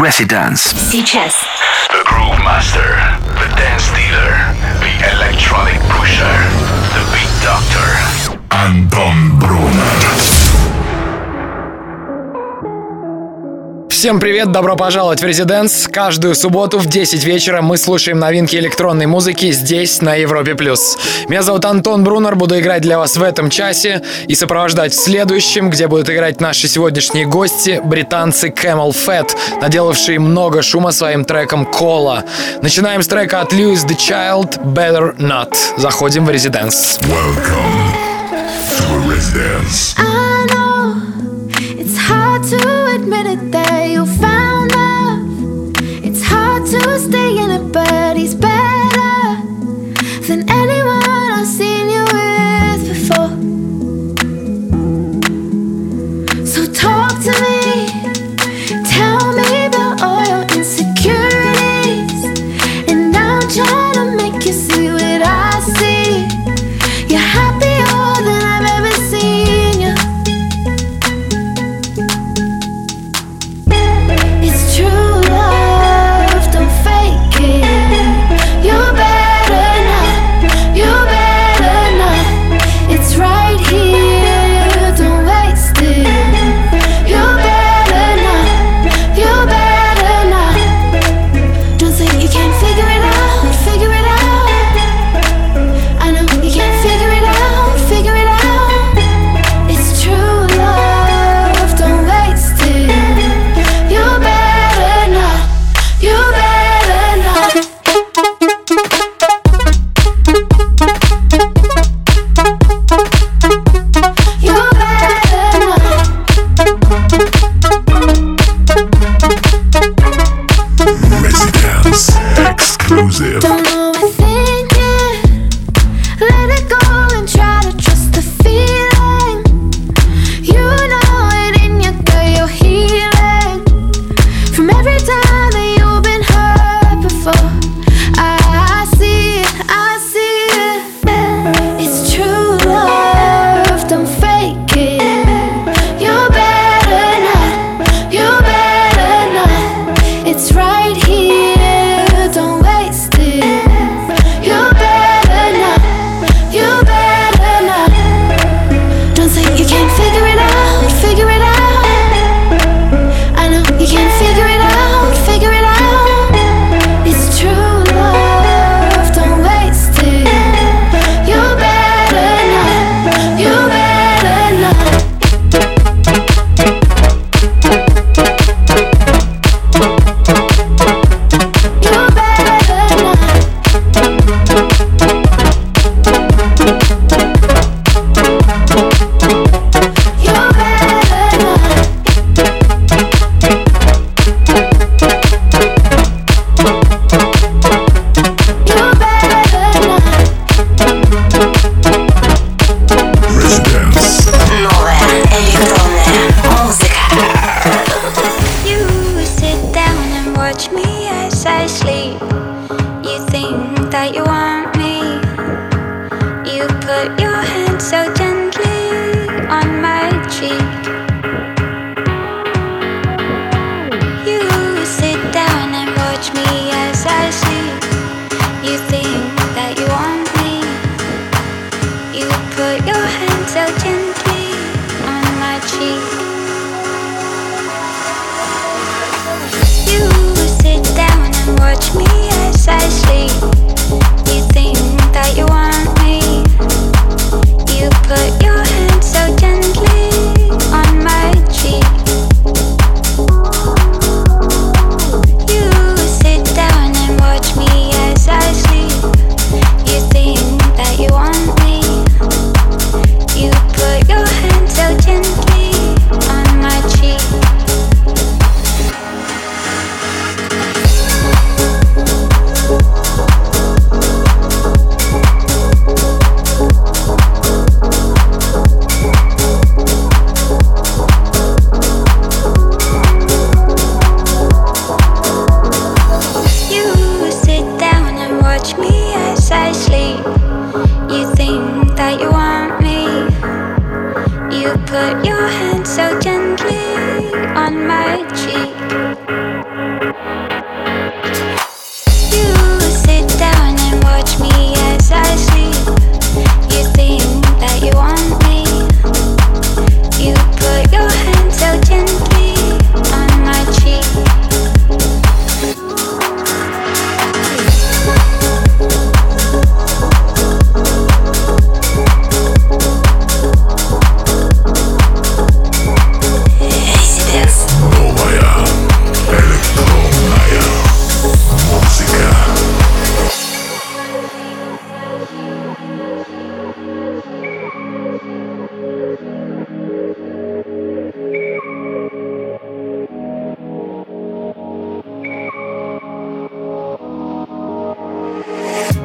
Residence. Сейчас. The Groove Master, The Dance Dealer, The Electronic Pusher, The Big Doctor, Anton Brunner. Всем привет, добро пожаловать в Резиденс. Каждую субботу в 10 вечера мы слушаем новинки электронной музыки здесь, на Европе+. плюс. Меня зовут Антон Брунер, буду играть для вас в этом часе и сопровождать в следующем, где будут играть наши сегодняшние гости, британцы Camel Fat, наделавшие много шума своим треком «Кола». Начинаем с трека от Lewis the Child «Better Not». Заходим в Резиденс. Welcome to a.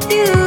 Это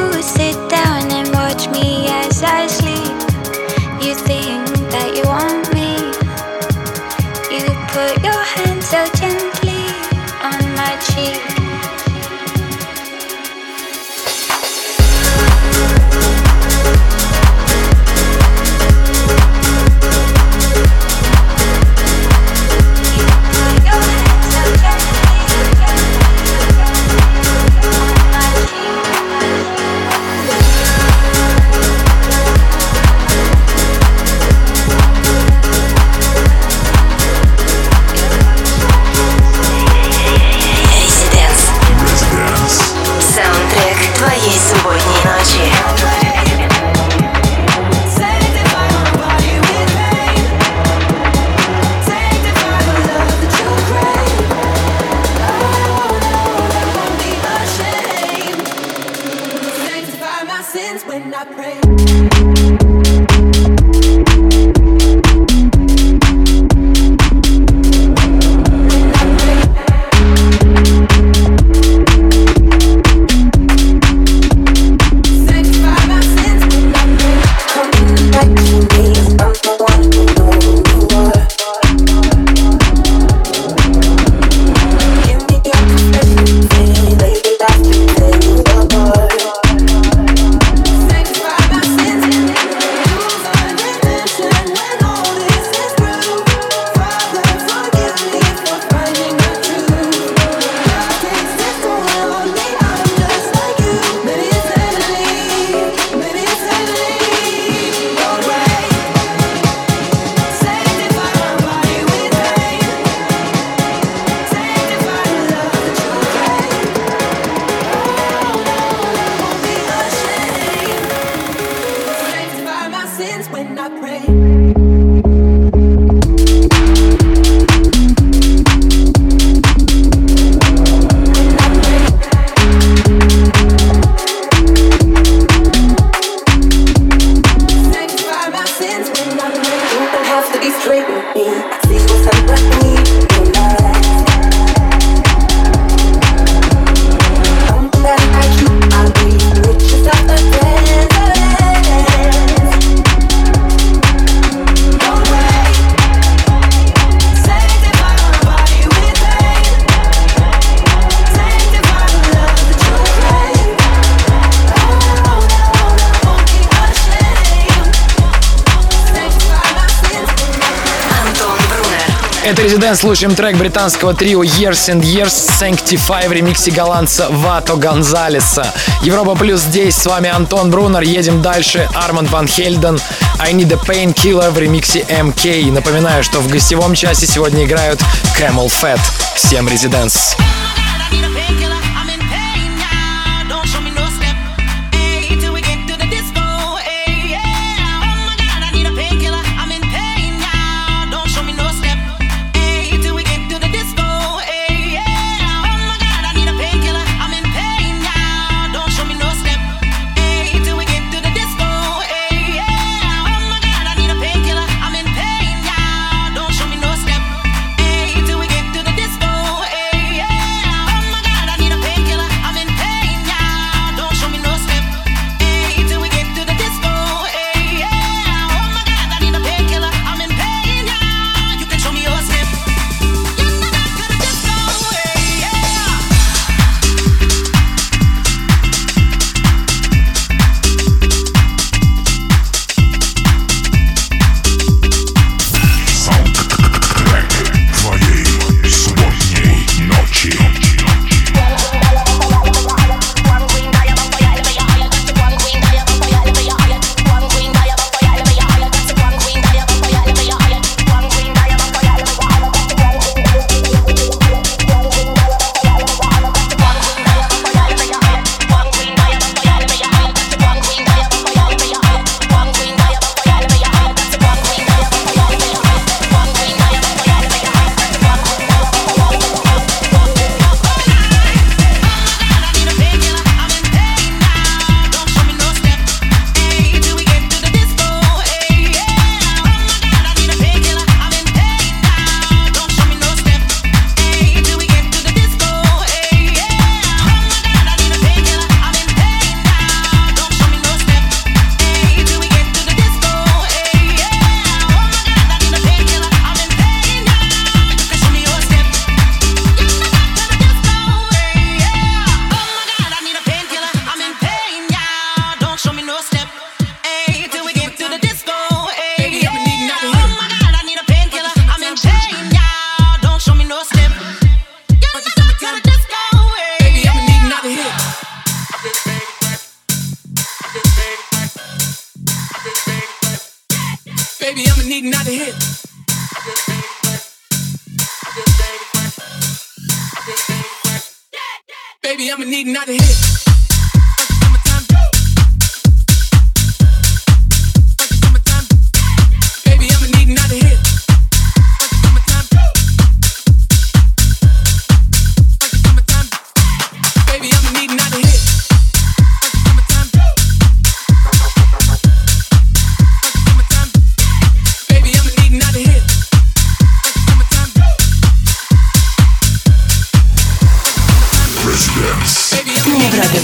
слушаем трек британского трио Years and Years Sanctify в ремиксе голландца Вато Гонзалеса. Европа плюс здесь, с вами Антон Брунер, едем дальше. Арман Ван Хельден, I Need a Painkiller в ремиксе MK. Напоминаю, что в гостевом часе сегодня играют Camel Fat. Всем Резиденс. Baby,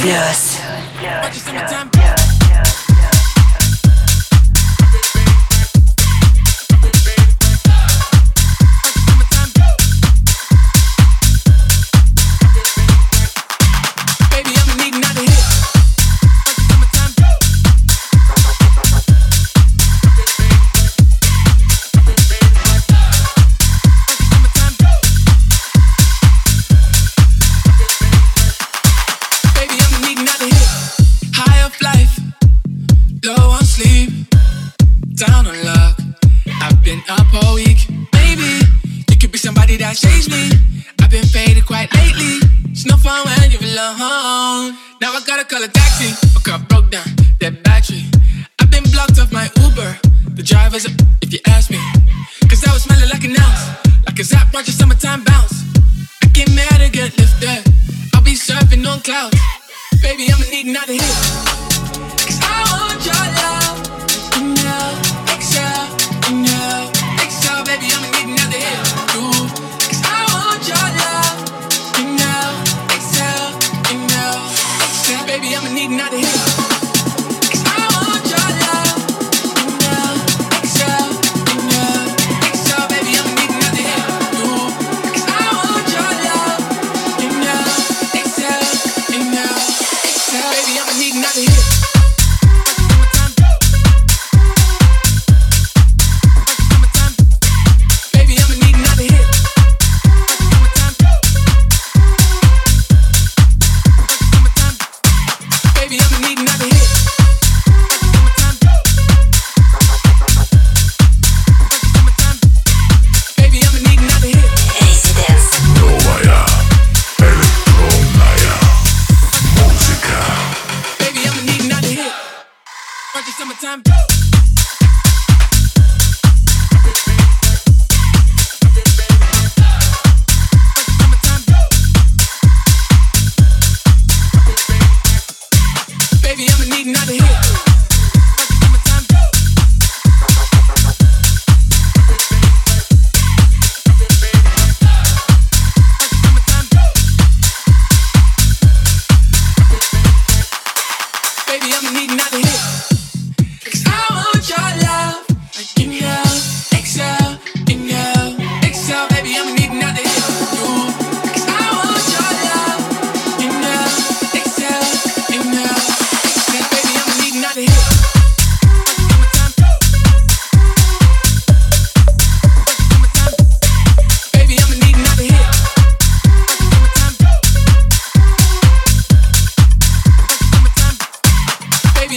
Yes.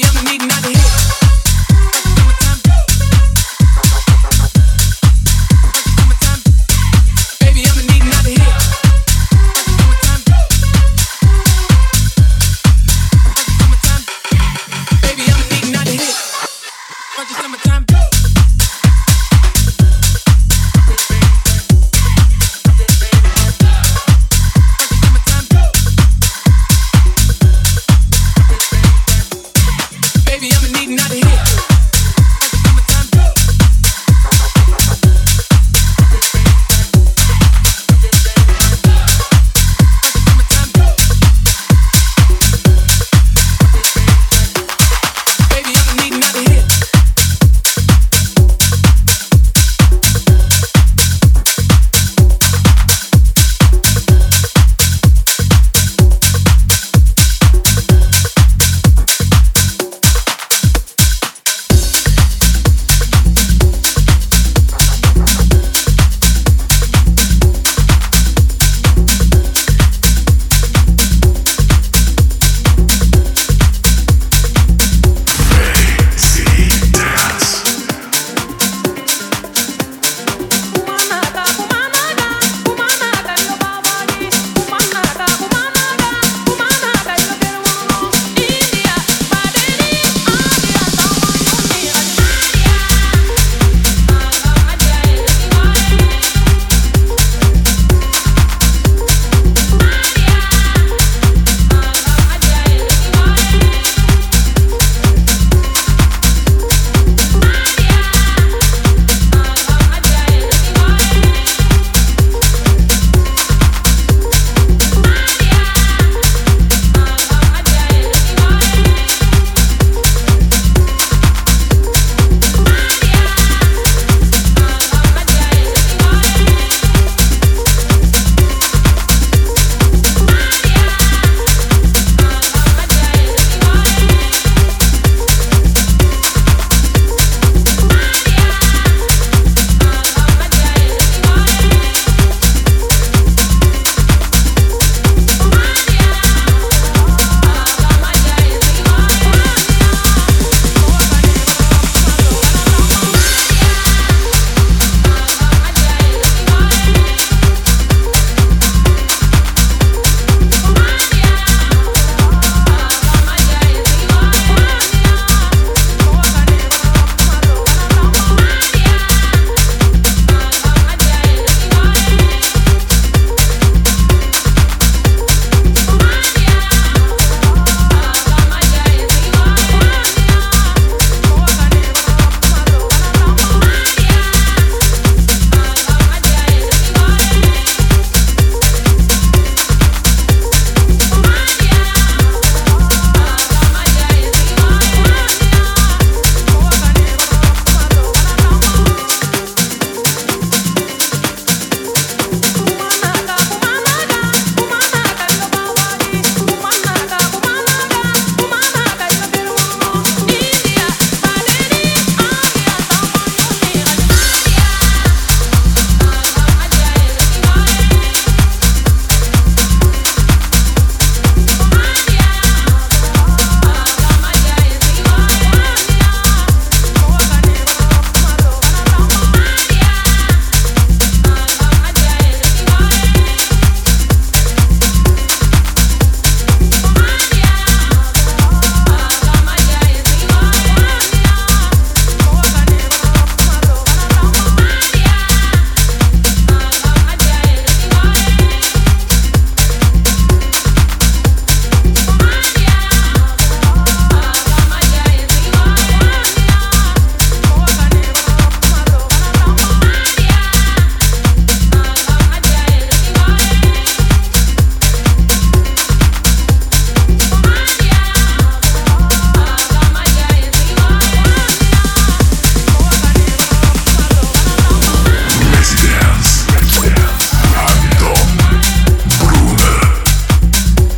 I'm needing not to hear.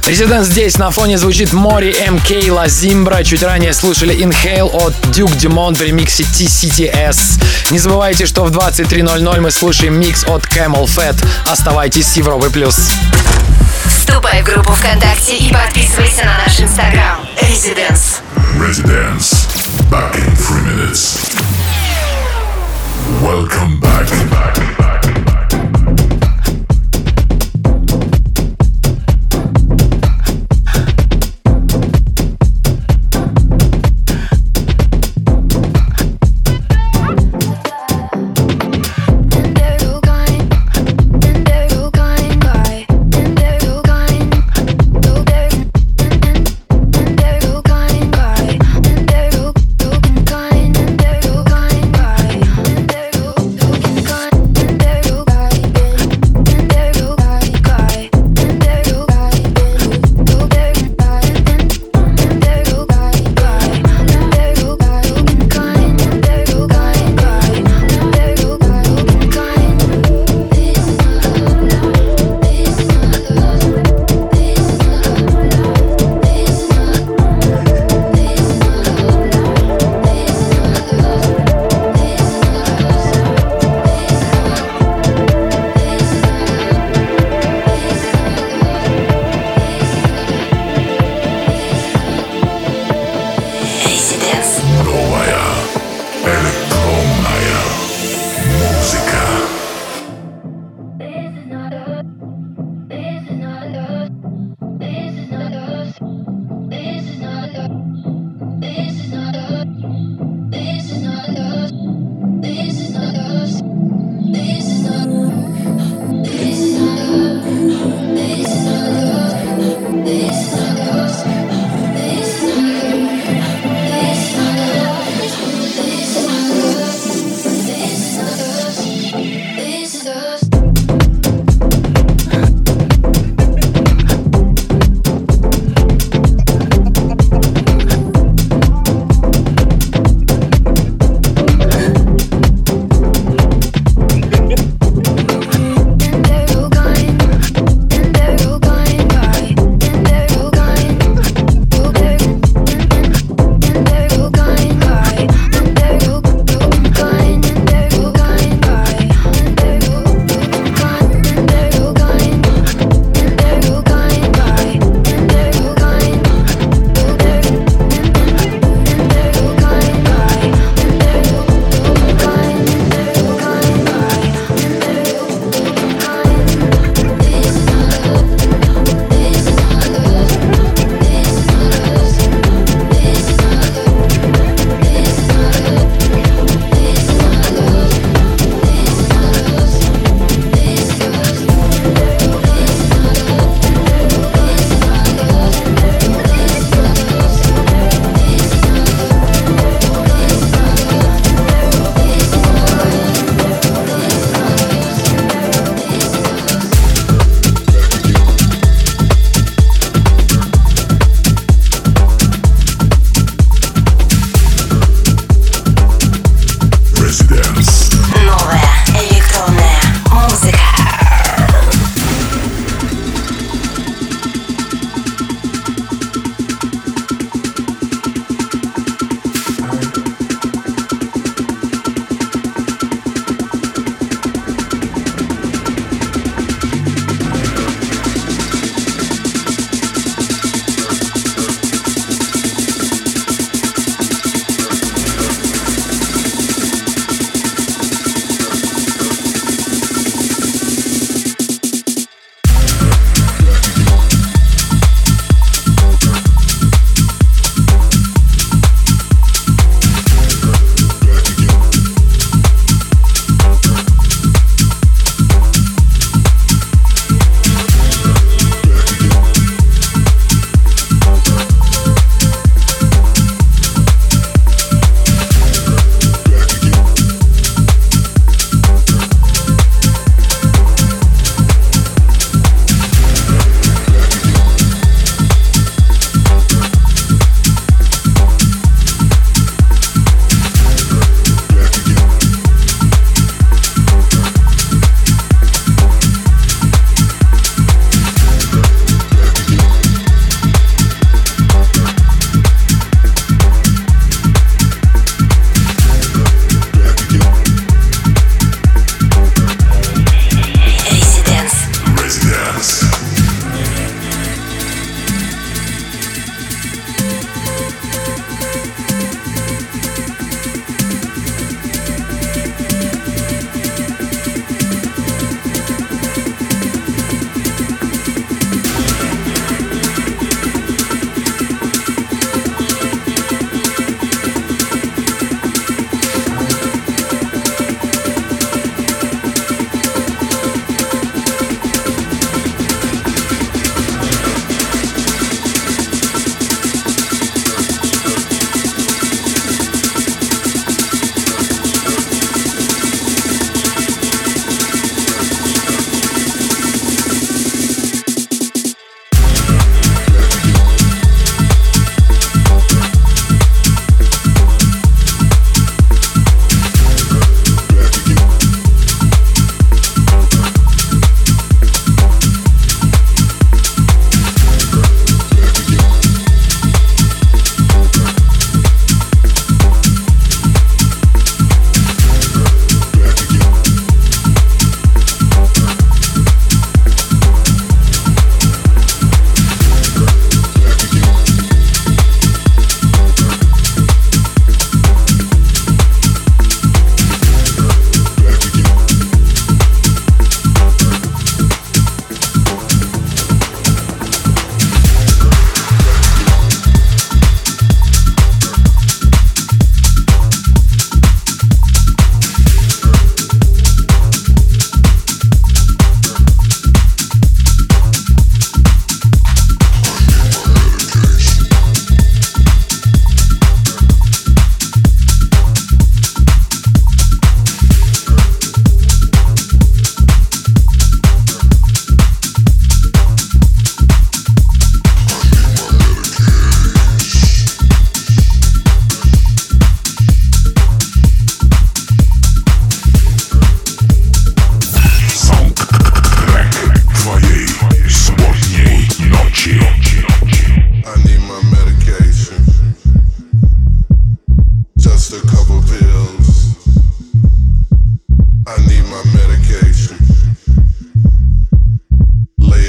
Резидент здесь на фоне звучит Мори МК Ла Зимбра. Чуть ранее слушали Inhale от Duke Dumont в ремиксе TCTS. Не забывайте, что в 23.00 мы слушаем микс от Camel Fat. Оставайтесь с Европой+. плюс. Вступай в группу ВКонтакте и подписывайся на наш инстаграм. Residence. Residence. Back in three minutes. Welcome back, back.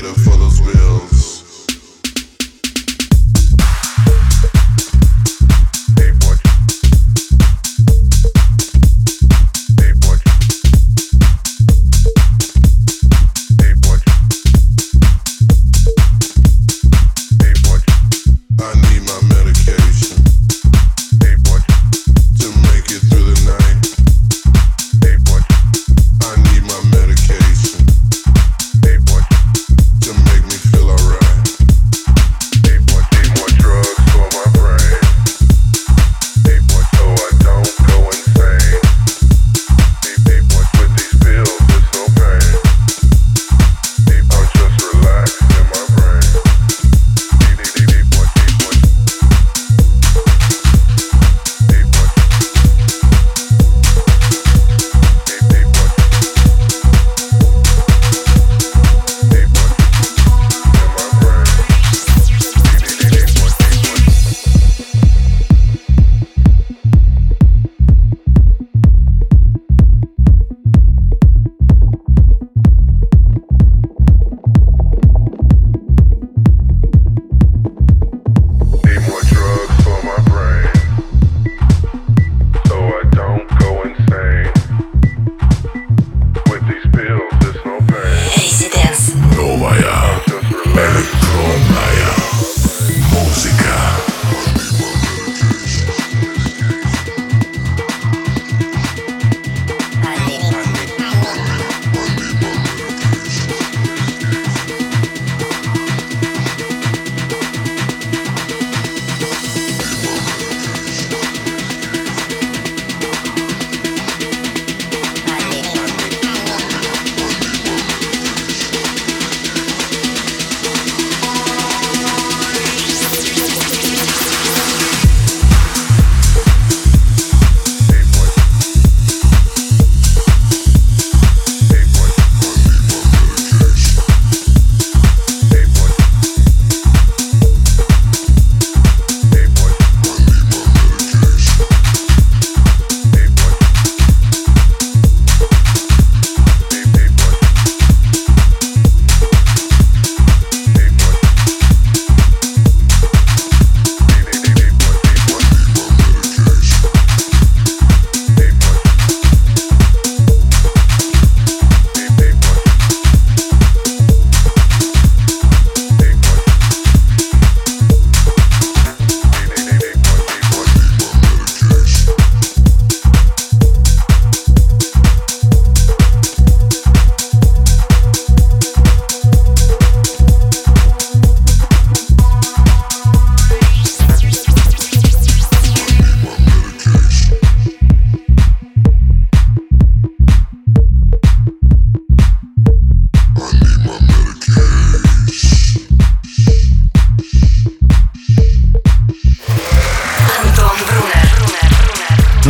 get a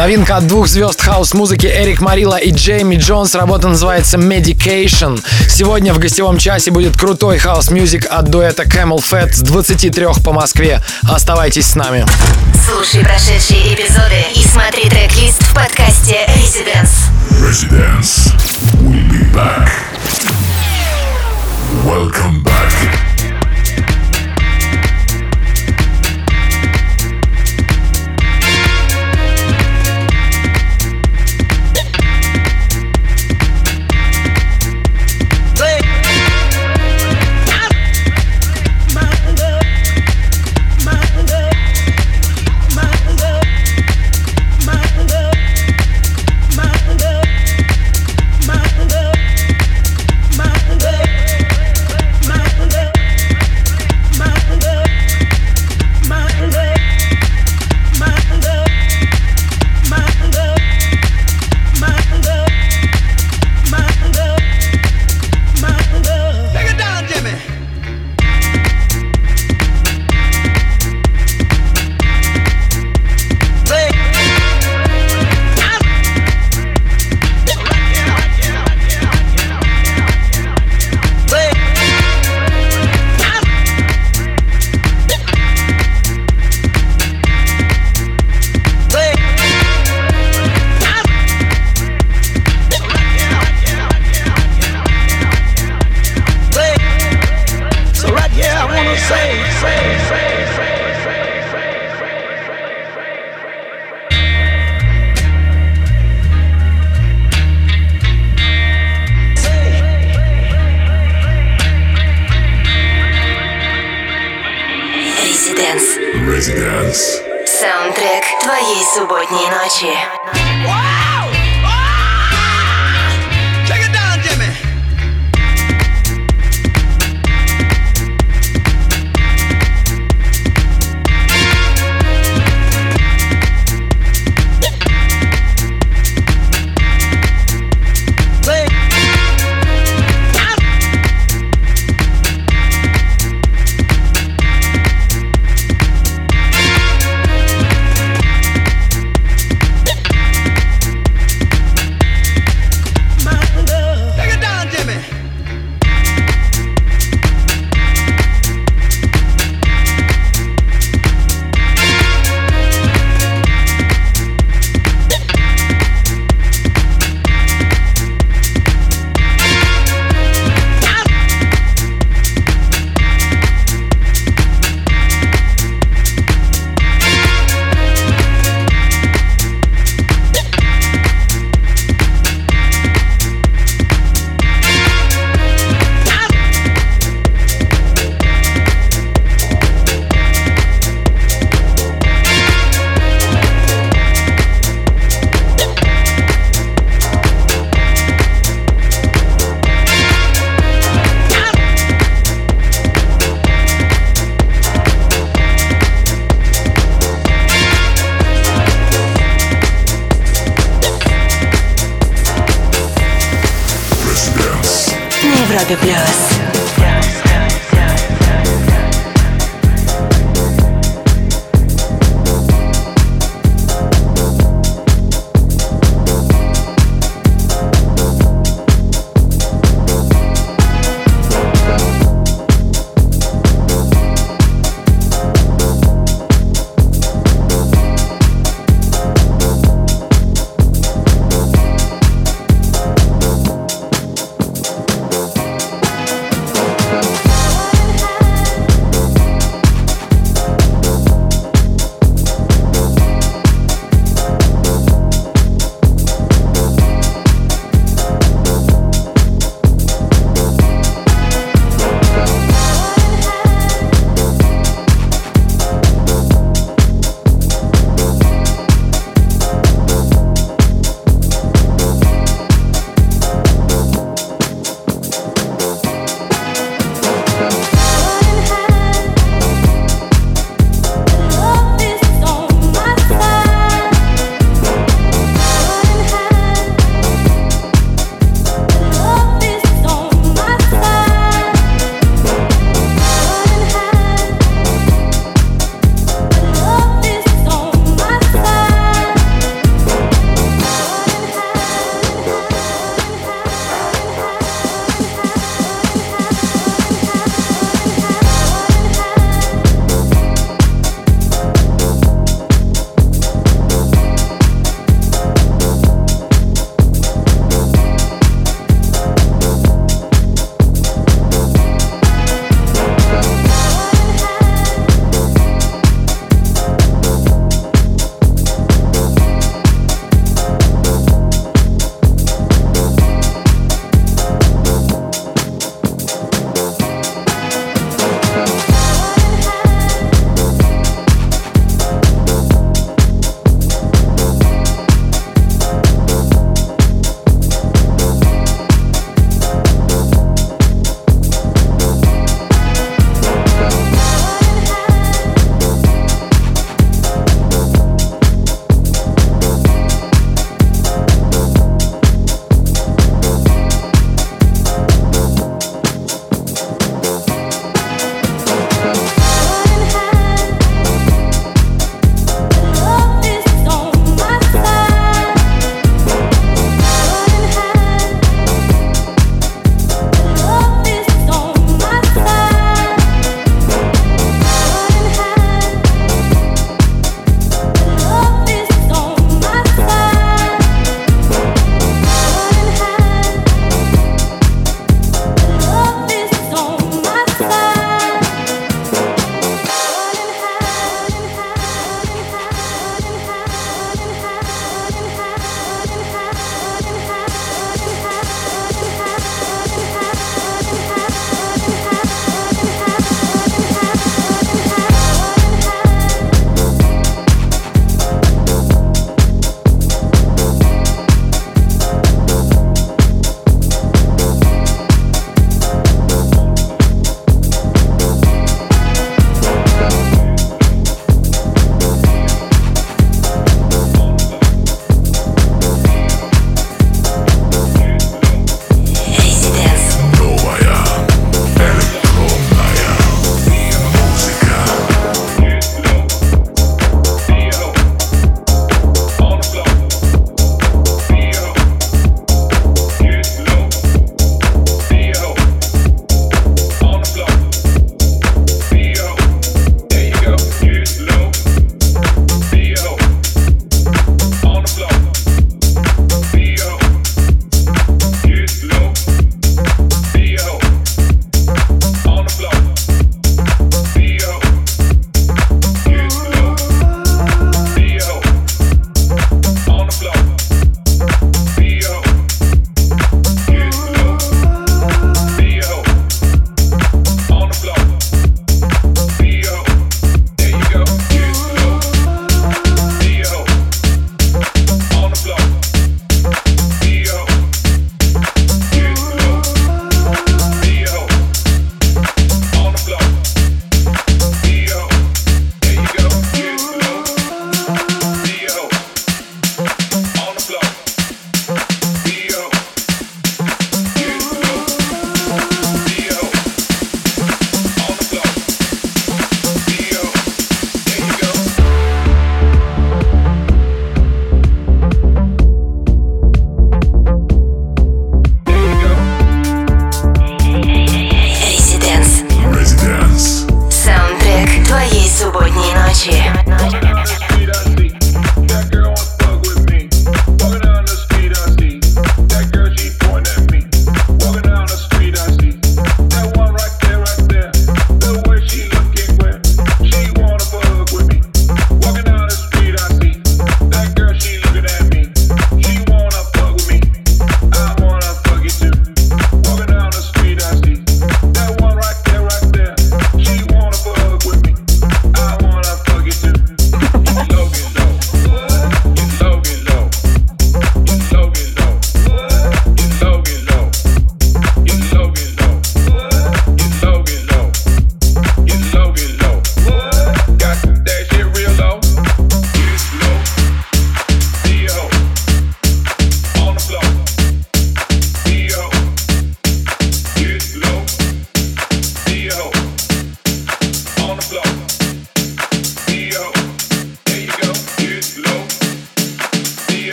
Новинка от двух звезд хаус-музыки Erick Morillo и Jamie Jones. Работа называется Medication. Сегодня в гостевом часе будет крутой house music от дуэта CamelPhat с 23 по Москве. Оставайтесь с нами. Слушай прошедшие эпизоды и смотри трек-лист в подкасте Residence. Residence. We'll be back. Welcome back.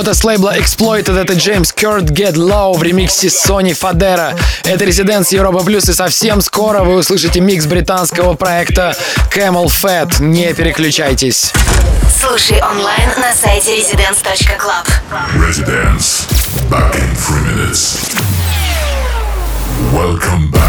работа с лейбла Exploited — это Джеймс Кёрт Get Low в ремиксе Sony Фадера. Это резиденс Европа Плюс, и совсем скоро вы услышите микс британского проекта Camel Fat. Не переключайтесь. Слушай онлайн на сайте residence.club. Residence. Back in three minutes. Welcome back.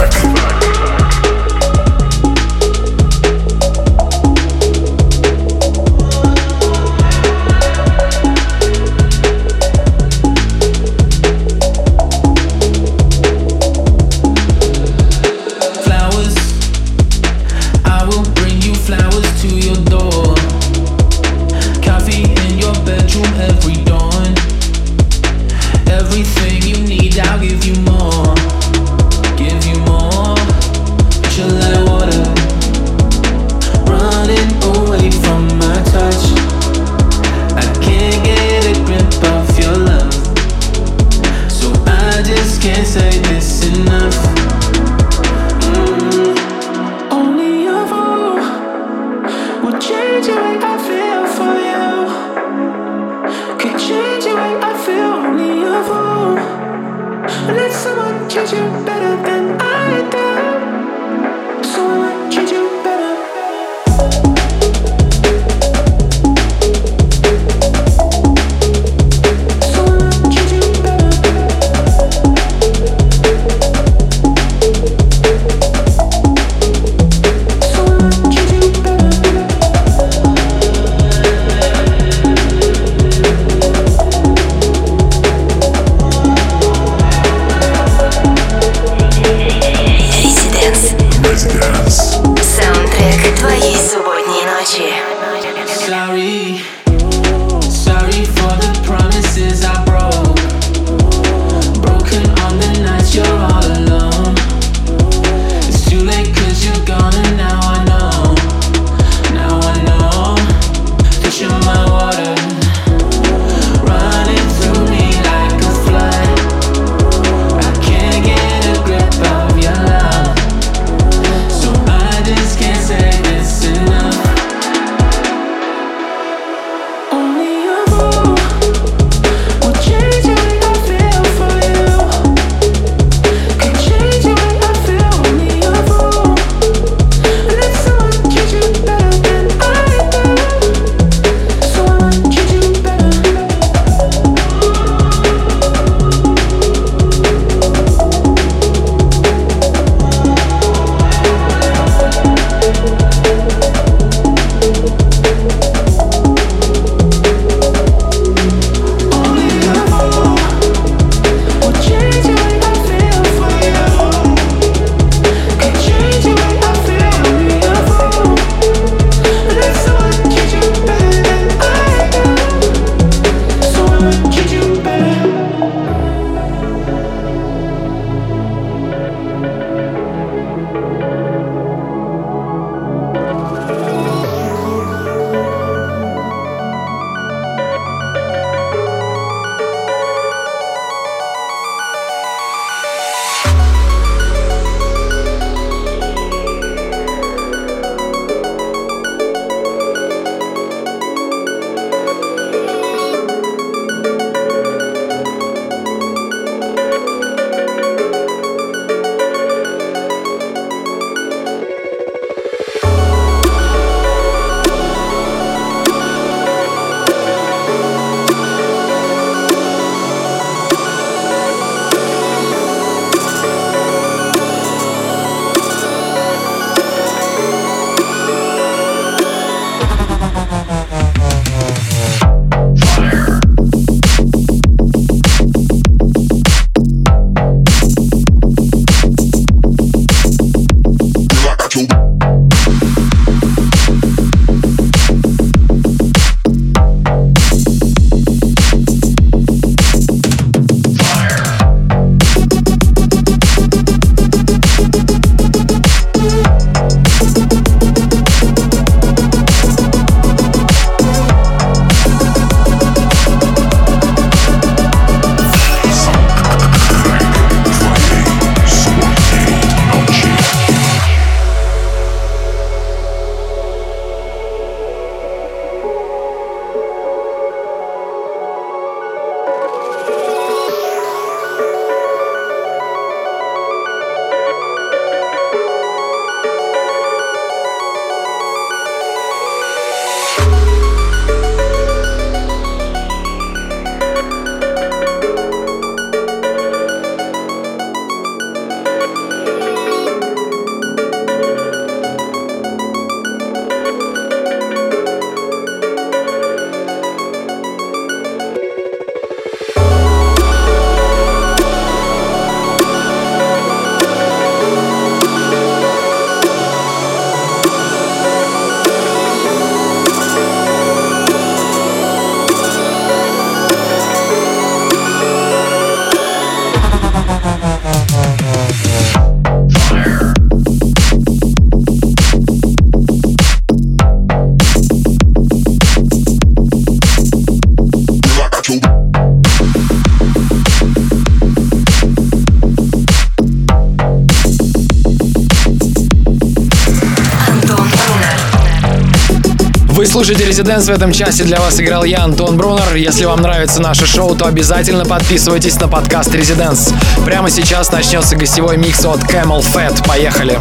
Слушаете Резиденс. В этом часе для вас играл я, Антон Брунер. Если вам нравится наше шоу, то обязательно подписывайтесь на подкаст Резиденс. Прямо сейчас начнется гостевой микс от Camel Fat. Поехали.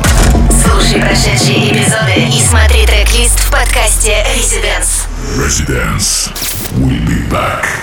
Слушай прошедшие эпизоды и смотри трек-лист в подкасте Residence. Residence. We'll be back.